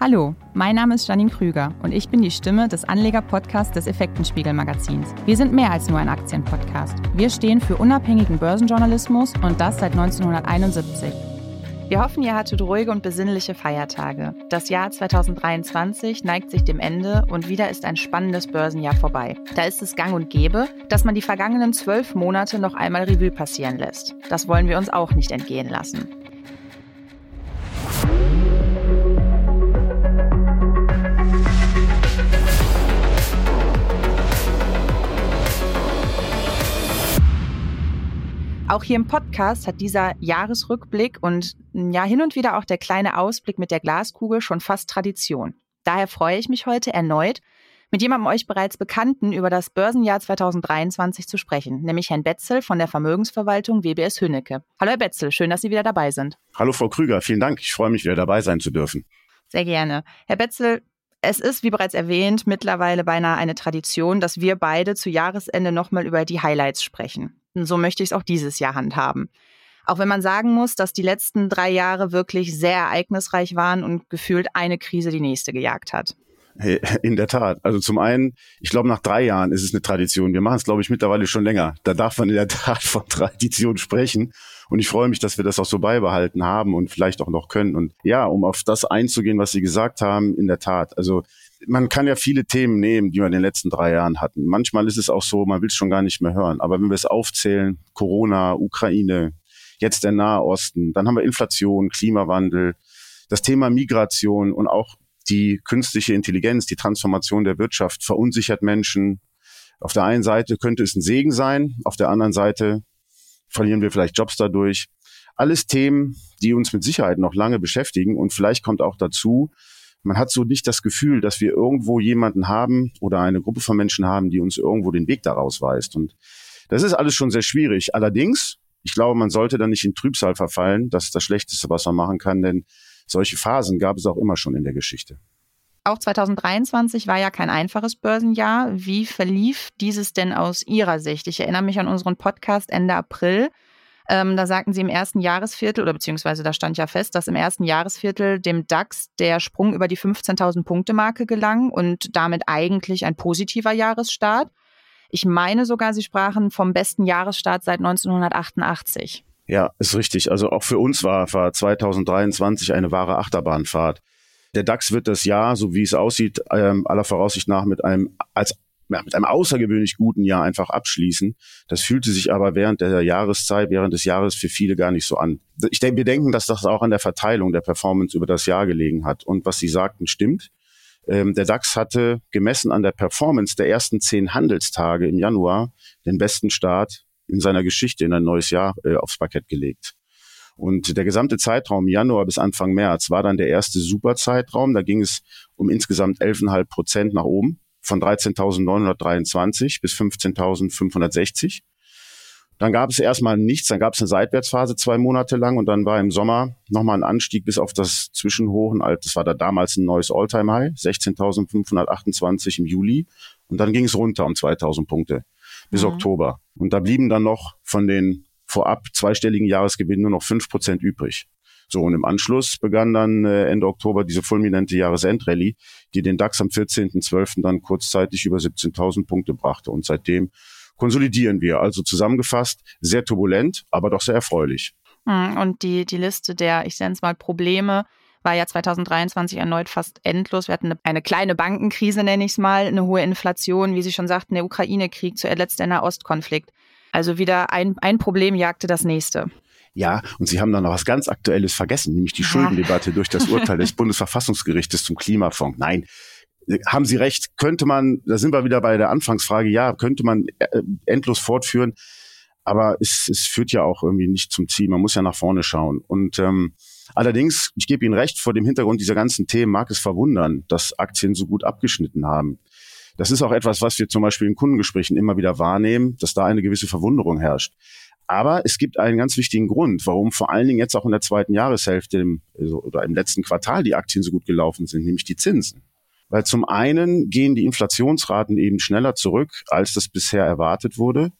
Hallo, mein Name ist Janine Krüger und ich bin die Stimme des Anleger-Podcasts des Effektenspiegel-Magazins. Wir sind mehr als nur ein Aktienpodcast. Wir stehen für unabhängigen Börsenjournalismus und das seit 1971. Wir hoffen, ihr hattet ruhige und besinnliche Feiertage. Das Jahr 2023 neigt sich dem Ende und wieder ist ein spannendes Börsenjahr vorbei. Da ist es gang und gäbe, dass man die vergangenen zwölf Monate noch einmal Revue passieren lässt. Das wollen wir uns auch nicht entgehen lassen. Auch hier im Podcast hat dieser Jahresrückblick und ja hin und wieder auch der kleine Ausblick mit der Glaskugel schon fast Tradition. Daher freue ich mich heute erneut, mit jemandem euch bereits Bekannten über das Börsenjahr 2023 zu sprechen, nämlich Herrn Betzel von der Vermögensverwaltung WBS Hünnecke. Hallo Herr Betzel, schön, dass Sie wieder dabei sind. Hallo Frau Krüger, vielen Dank. Ich freue mich, wieder dabei sein zu dürfen. Sehr gerne. Herr Betzel, es ist, wie bereits erwähnt, mittlerweile beinahe eine Tradition, dass wir beide zu Jahresende nochmal über die Highlights sprechen. Und so möchte ich es auch dieses Jahr handhaben. Auch wenn man sagen muss, dass die letzten drei Jahre wirklich sehr ereignisreich waren und gefühlt eine Krise die nächste gejagt hat. In der Tat. Also zum einen, ich glaube, nach drei Jahren ist es eine Tradition. Wir machen es, glaube ich, mittlerweile schon länger. Da darf man in der Tat von Tradition sprechen. Und ich freue mich, dass wir das auch so beibehalten haben und vielleicht auch noch können. Und ja, um auf das einzugehen, was Sie gesagt haben, in der Tat. Also man kann ja viele Themen nehmen, die wir in den letzten drei Jahren hatten. Manchmal ist es auch so, man will es schon gar nicht mehr hören. Aber wenn wir es aufzählen, Corona, Ukraine, jetzt der Nahe Osten, dann haben wir Inflation, Klimawandel, das Thema Migration und auch die künstliche Intelligenz, die Transformation der Wirtschaft verunsichert Menschen. Auf der einen Seite könnte es ein Segen sein, auf der anderen Seite verlieren wir vielleicht Jobs dadurch. Alles Themen, die uns mit Sicherheit noch lange beschäftigen und vielleicht kommt auch dazu, man hat so nicht das Gefühl, dass wir irgendwo jemanden haben oder eine Gruppe von Menschen haben, die uns irgendwo den Weg daraus weist. Und das ist alles schon sehr schwierig. Allerdings, ich glaube, man sollte da nicht in Trübsal verfallen. Das ist das Schlechteste, was man machen kann, denn solche Phasen gab es auch immer schon in der Geschichte. Auch 2023 war ja kein einfaches Börsenjahr. Wie verlief dieses denn aus Ihrer Sicht? Ich erinnere mich an unseren Podcast Ende April. Ähm, da sagten sie im ersten Jahresviertel, oder beziehungsweise da stand ja fest, dass im ersten Jahresviertel dem DAX der Sprung über die 15.000 Punkte Marke gelang und damit eigentlich ein positiver Jahresstart. Ich meine sogar, sie sprachen vom besten Jahresstart seit 1988. Ja, ist richtig. Also auch für uns war, war 2023 eine wahre Achterbahnfahrt. Der DAX wird das Jahr, so wie es aussieht, ähm, aller Voraussicht nach mit einem als ja, mit einem außergewöhnlich guten Jahr einfach abschließen. Das fühlte sich aber während der Jahreszeit, während des Jahres für viele gar nicht so an. Ich denke, wir denken, dass das auch an der Verteilung der Performance über das Jahr gelegen hat. Und was Sie sagten, stimmt. Ähm, der DAX hatte gemessen an der Performance der ersten zehn Handelstage im Januar den besten Start in seiner Geschichte in ein neues Jahr äh, aufs Parkett gelegt. Und der gesamte Zeitraum Januar bis Anfang März war dann der erste Superzeitraum. Da ging es um insgesamt 11,5 Prozent nach oben von 13.923 bis 15.560. Dann gab es erstmal nichts, dann gab es eine Seitwärtsphase zwei Monate lang und dann war im Sommer nochmal ein Anstieg bis auf das Zwischenhochen, das war da damals ein neues Alltime-High, 16.528 im Juli und dann ging es runter um 2.000 Punkte bis mhm. Oktober. Und da blieben dann noch von den vorab zweistelligen Jahresgewinnen nur noch fünf Prozent übrig. So, und im Anschluss begann dann äh, Ende Oktober diese fulminante Jahresendrallye, die den DAX am 14.12. dann kurzzeitig über 17.000 Punkte brachte. Und seitdem konsolidieren wir. Also zusammengefasst, sehr turbulent, aber doch sehr erfreulich. Hm, und die, die Liste der, ich nenne es mal, Probleme war ja 2023 erneut fast endlos. Wir hatten eine, eine kleine Bankenkrise, nenne ich es mal, eine hohe Inflation, wie Sie schon sagten, der Ukraine-Krieg, zuletzt der Nahostkonflikt. Also wieder ein, ein Problem jagte das nächste. Ja, und Sie haben dann noch was ganz Aktuelles vergessen, nämlich die ja. Schuldendebatte durch das Urteil des Bundesverfassungsgerichtes zum Klimafonds. Nein, haben Sie recht, könnte man, da sind wir wieder bei der Anfangsfrage, ja, könnte man äh, endlos fortführen, aber es, es führt ja auch irgendwie nicht zum Ziel. Man muss ja nach vorne schauen. Und ähm, allerdings, ich gebe Ihnen recht, vor dem Hintergrund dieser ganzen Themen mag es verwundern, dass Aktien so gut abgeschnitten haben. Das ist auch etwas, was wir zum Beispiel in Kundengesprächen immer wieder wahrnehmen, dass da eine gewisse Verwunderung herrscht. Aber es gibt einen ganz wichtigen Grund, warum vor allen Dingen jetzt auch in der zweiten Jahreshälfte im, also, oder im letzten Quartal die Aktien so gut gelaufen sind, nämlich die Zinsen. Weil zum einen gehen die Inflationsraten eben schneller zurück, als das bisher erwartet wurde.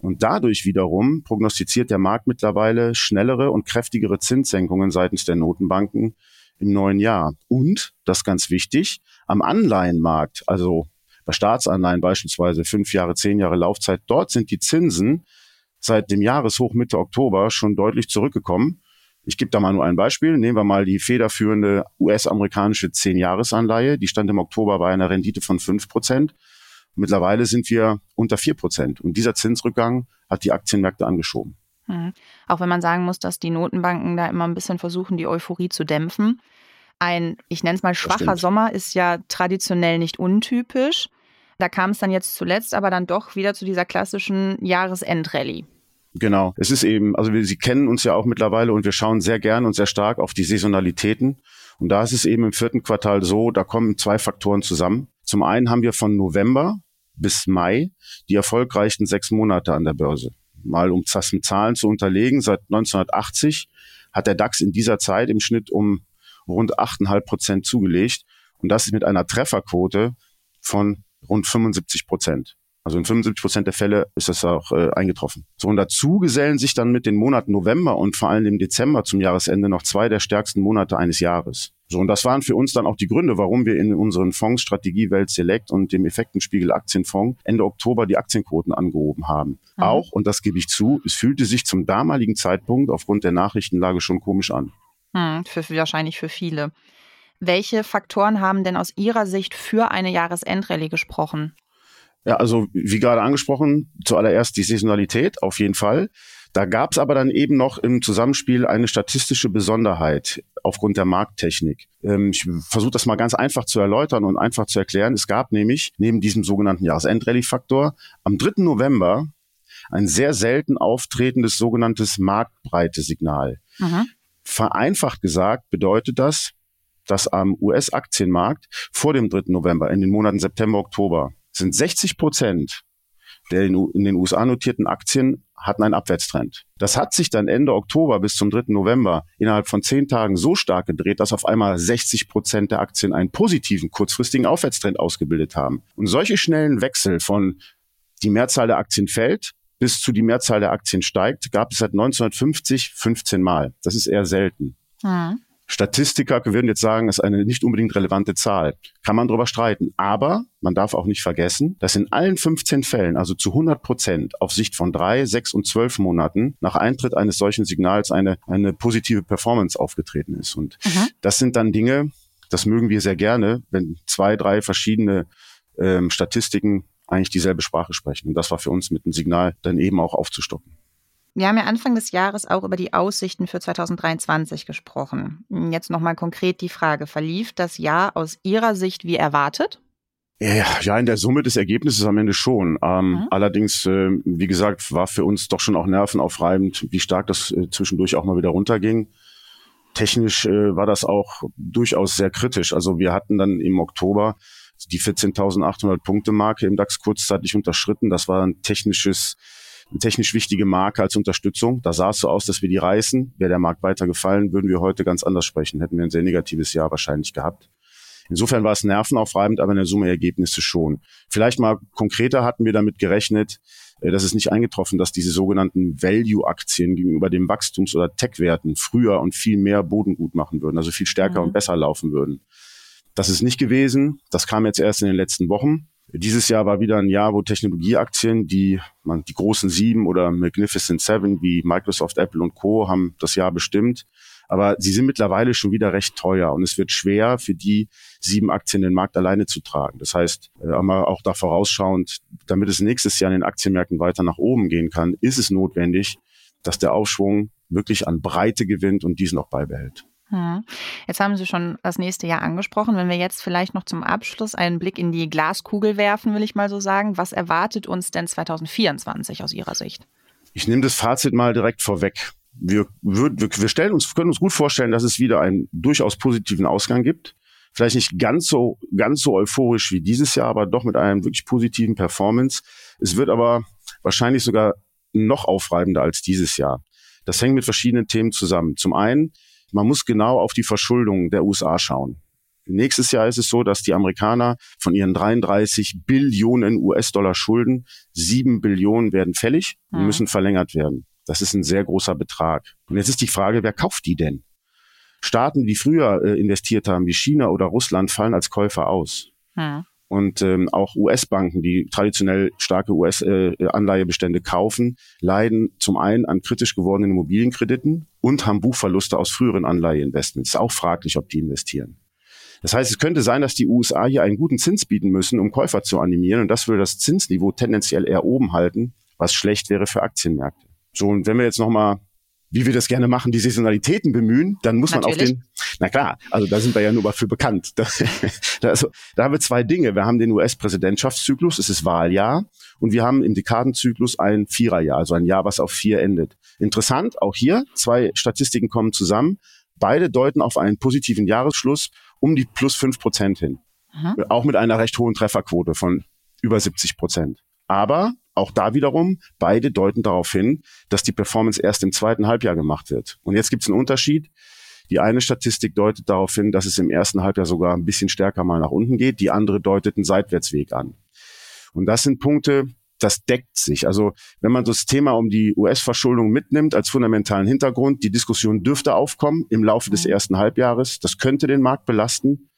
Und dadurch wiederum prognostiziert der Markt mittlerweile schnellere und kräftigere Zinssenkungen seitens der Notenbanken im neuen Jahr. Und, das ist ganz wichtig, am Anleihenmarkt, also bei Staatsanleihen beispielsweise fünf Jahre, zehn Jahre Laufzeit, dort sind die Zinsen seit dem Jahreshoch Mitte Oktober schon deutlich zurückgekommen. Ich gebe da mal nur ein Beispiel. Nehmen wir mal die federführende US-amerikanische Zehn-Jahres-Anleihe. Die stand im Oktober bei einer Rendite von fünf Prozent. Mittlerweile sind wir unter vier Prozent. Und dieser Zinsrückgang hat die Aktienmärkte angeschoben. Mhm. Auch wenn man sagen muss, dass die Notenbanken da immer ein bisschen versuchen, die Euphorie zu dämpfen. Ein, ich nenne es mal schwacher Sommer, ist ja traditionell nicht untypisch. Da kam es dann jetzt zuletzt aber dann doch wieder zu dieser klassischen Jahresendrallye. Genau. Es ist eben, also wir, Sie kennen uns ja auch mittlerweile und wir schauen sehr gern und sehr stark auf die Saisonalitäten. Und da ist es eben im vierten Quartal so, da kommen zwei Faktoren zusammen. Zum einen haben wir von November bis Mai die erfolgreichsten sechs Monate an der Börse. Mal um das mit Zahlen zu unterlegen, seit 1980 hat der DAX in dieser Zeit im Schnitt um rund 8,5 Prozent zugelegt. Und das mit einer Trefferquote von rund 75 Prozent. Also in 75 Prozent der Fälle ist das auch äh, eingetroffen. So, und dazu gesellen sich dann mit den Monaten November und vor allem dem Dezember zum Jahresende noch zwei der stärksten Monate eines Jahres. So, und das waren für uns dann auch die Gründe, warum wir in unseren Fonds Strategie Welt Select und dem Effektenspiegel Aktienfonds Ende Oktober die Aktienquoten angehoben haben. Mhm. Auch, und das gebe ich zu, es fühlte sich zum damaligen Zeitpunkt aufgrund der Nachrichtenlage schon komisch an. Hm, für, wahrscheinlich für viele. Welche Faktoren haben denn aus Ihrer Sicht für eine Jahresendrallye gesprochen? Ja, also wie gerade angesprochen, zuallererst die Saisonalität auf jeden Fall. Da gab es aber dann eben noch im Zusammenspiel eine statistische Besonderheit aufgrund der Markttechnik. Ähm, ich versuche das mal ganz einfach zu erläutern und einfach zu erklären. Es gab nämlich neben diesem sogenannten Jahresendrallye-Faktor am 3. November ein sehr selten auftretendes sogenanntes Marktbreite-Signal. Mhm. Vereinfacht gesagt bedeutet das, dass am US-Aktienmarkt vor dem 3. November in den Monaten September, Oktober sind 60 Prozent der in den USA notierten Aktien hatten einen Abwärtstrend. Das hat sich dann Ende Oktober bis zum 3. November innerhalb von zehn Tagen so stark gedreht, dass auf einmal 60 Prozent der Aktien einen positiven, kurzfristigen Aufwärtstrend ausgebildet haben. Und solche schnellen Wechsel von die Mehrzahl der Aktien fällt bis zu die Mehrzahl der Aktien steigt, gab es seit 1950 15 Mal. Das ist eher selten. Mhm. Statistiker würden jetzt sagen, es ist eine nicht unbedingt relevante Zahl. Kann man darüber streiten. Aber man darf auch nicht vergessen, dass in allen 15 Fällen, also zu 100 Prozent auf Sicht von drei, sechs und zwölf Monaten nach Eintritt eines solchen Signals eine, eine positive Performance aufgetreten ist. Und mhm. das sind dann Dinge, das mögen wir sehr gerne, wenn zwei, drei verschiedene ähm, Statistiken eigentlich dieselbe Sprache sprechen. Und das war für uns mit dem Signal dann eben auch aufzustocken. Wir haben ja Anfang des Jahres auch über die Aussichten für 2023 gesprochen. Jetzt nochmal konkret die Frage, verlief das Jahr aus Ihrer Sicht wie erwartet? Ja, in der Summe des Ergebnisses am Ende schon. Ähm, mhm. Allerdings, äh, wie gesagt, war für uns doch schon auch nervenaufreibend, wie stark das äh, zwischendurch auch mal wieder runterging. Technisch äh, war das auch durchaus sehr kritisch. Also wir hatten dann im Oktober die 14.800 Punkte Marke im DAX kurzzeitig unterschritten. Das war ein technisches technisch wichtige Marke als Unterstützung. Da sah es so aus, dass wir die reißen. Wäre der Markt weiter gefallen, würden wir heute ganz anders sprechen. Hätten wir ein sehr negatives Jahr wahrscheinlich gehabt. Insofern war es nervenaufreibend, aber in der Summe Ergebnisse schon. Vielleicht mal konkreter hatten wir damit gerechnet, äh, dass es nicht eingetroffen, dass diese sogenannten Value-Aktien gegenüber den Wachstums- oder Tech-Werten früher und viel mehr Boden gut machen würden, also viel stärker mhm. und besser laufen würden. Das ist nicht gewesen. Das kam jetzt erst in den letzten Wochen. Dieses Jahr war wieder ein Jahr, wo Technologieaktien, die man, die großen sieben oder Magnificent Seven wie Microsoft, Apple und Co. haben das Jahr bestimmt. Aber sie sind mittlerweile schon wieder recht teuer und es wird schwer für die sieben Aktien den Markt alleine zu tragen. Das heißt, äh, auch da vorausschauend, damit es nächstes Jahr in den Aktienmärkten weiter nach oben gehen kann, ist es notwendig, dass der Aufschwung wirklich an Breite gewinnt und diesen auch beibehält. Hm. Jetzt haben Sie schon das nächste Jahr angesprochen. Wenn wir jetzt vielleicht noch zum Abschluss einen Blick in die Glaskugel werfen, will ich mal so sagen, was erwartet uns denn 2024 aus Ihrer Sicht? Ich nehme das Fazit mal direkt vorweg. Wir, wir, wir stellen uns, können uns gut vorstellen, dass es wieder einen durchaus positiven Ausgang gibt. Vielleicht nicht ganz so, ganz so euphorisch wie dieses Jahr, aber doch mit einem wirklich positiven Performance. Es wird aber wahrscheinlich sogar noch aufreibender als dieses Jahr. Das hängt mit verschiedenen Themen zusammen. Zum einen man muss genau auf die Verschuldung der USA schauen. Nächstes Jahr ist es so, dass die Amerikaner von ihren 33 Billionen US-Dollar Schulden, sieben Billionen werden fällig und mhm. müssen verlängert werden. Das ist ein sehr großer Betrag. Und jetzt ist die Frage, wer kauft die denn? Staaten, die früher äh, investiert haben, wie China oder Russland, fallen als Käufer aus. Hm. Und ähm, auch US-Banken, die traditionell starke US-Anleihebestände äh, kaufen, leiden zum einen an kritisch gewordenen Immobilienkrediten und haben Buchverluste aus früheren Anleiheinvestments. Ist auch fraglich, ob die investieren. Das heißt, es könnte sein, dass die USA hier einen guten Zins bieten müssen, um Käufer zu animieren. Und das würde das Zinsniveau tendenziell eher oben halten, was schlecht wäre für Aktienmärkte. So, und wenn wir jetzt nochmal wie wir das gerne machen, die Saisonalitäten bemühen, dann muss man Natürlich. auf den, na klar, also da sind wir ja nur mal für bekannt. Da, also, da haben wir zwei Dinge. Wir haben den US-Präsidentschaftszyklus, es ist Wahljahr, und wir haben im Dekadenzyklus ein Viererjahr, also ein Jahr, was auf vier endet. Interessant, auch hier, zwei Statistiken kommen zusammen. Beide deuten auf einen positiven Jahresschluss um die plus fünf Prozent hin. Aha. Auch mit einer recht hohen Trefferquote von über 70 Prozent. Aber auch da wiederum, beide deuten darauf hin, dass die Performance erst im zweiten Halbjahr gemacht wird. Und jetzt gibt es einen Unterschied. Die eine Statistik deutet darauf hin, dass es im ersten Halbjahr sogar ein bisschen stärker mal nach unten geht. Die andere deutet einen Seitwärtsweg an. Und das sind Punkte, das deckt sich. Also wenn man das Thema um die US-Verschuldung mitnimmt als fundamentalen Hintergrund, die Diskussion dürfte aufkommen im Laufe des mhm. ersten Halbjahres. Das könnte den Markt belasten.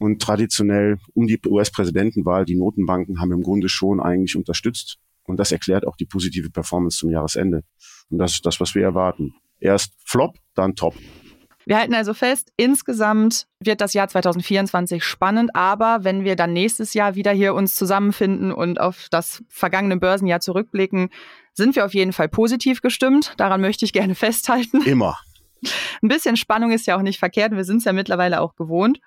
Und traditionell um die US-Präsidentenwahl, die Notenbanken haben im Grunde schon eigentlich unterstützt. Und das erklärt auch die positive Performance zum Jahresende. Und das ist das, was wir erwarten. Erst Flop, dann Top. Wir halten also fest, insgesamt wird das Jahr 2024 spannend, aber wenn wir dann nächstes Jahr wieder hier uns zusammenfinden und auf das vergangene Börsenjahr zurückblicken, sind wir auf jeden Fall positiv gestimmt. Daran möchte ich gerne festhalten. Immer. Ein bisschen Spannung ist ja auch nicht verkehrt. Wir sind es ja mittlerweile auch gewohnt.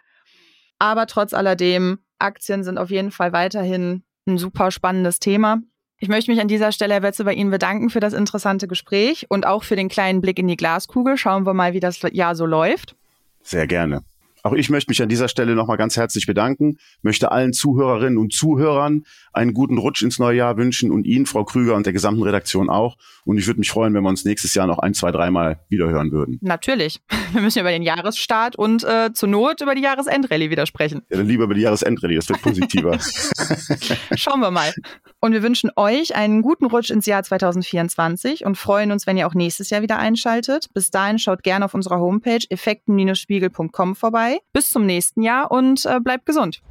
Aber trotz alledem, Aktien sind auf jeden Fall weiterhin ein super spannendes Thema. Ich möchte mich an dieser Stelle, Herr Wetze, bei Ihnen bedanken für das interessante Gespräch und auch für den kleinen Blick in die Glaskugel. Schauen wir mal, wie das Jahr so läuft. Sehr gerne. Auch ich möchte mich an dieser Stelle nochmal ganz herzlich bedanken, möchte allen Zuhörerinnen und Zuhörern einen guten Rutsch ins neue Jahr wünschen und Ihnen, Frau Krüger und der gesamten Redaktion auch. Und ich würde mich freuen, wenn wir uns nächstes Jahr noch ein, zwei, dreimal wiederhören würden. Natürlich. Wir müssen über den Jahresstart und äh, zur Not über die Jahresendrallye wieder sprechen. Ja, dann lieber über die Jahresendrallye, das wird positiver. Schauen wir mal. Und wir wünschen euch einen guten Rutsch ins Jahr 2024 und freuen uns, wenn ihr auch nächstes Jahr wieder einschaltet. Bis dahin schaut gerne auf unserer Homepage effekten-spiegel.com vorbei. Bis zum nächsten Jahr und äh, bleibt gesund.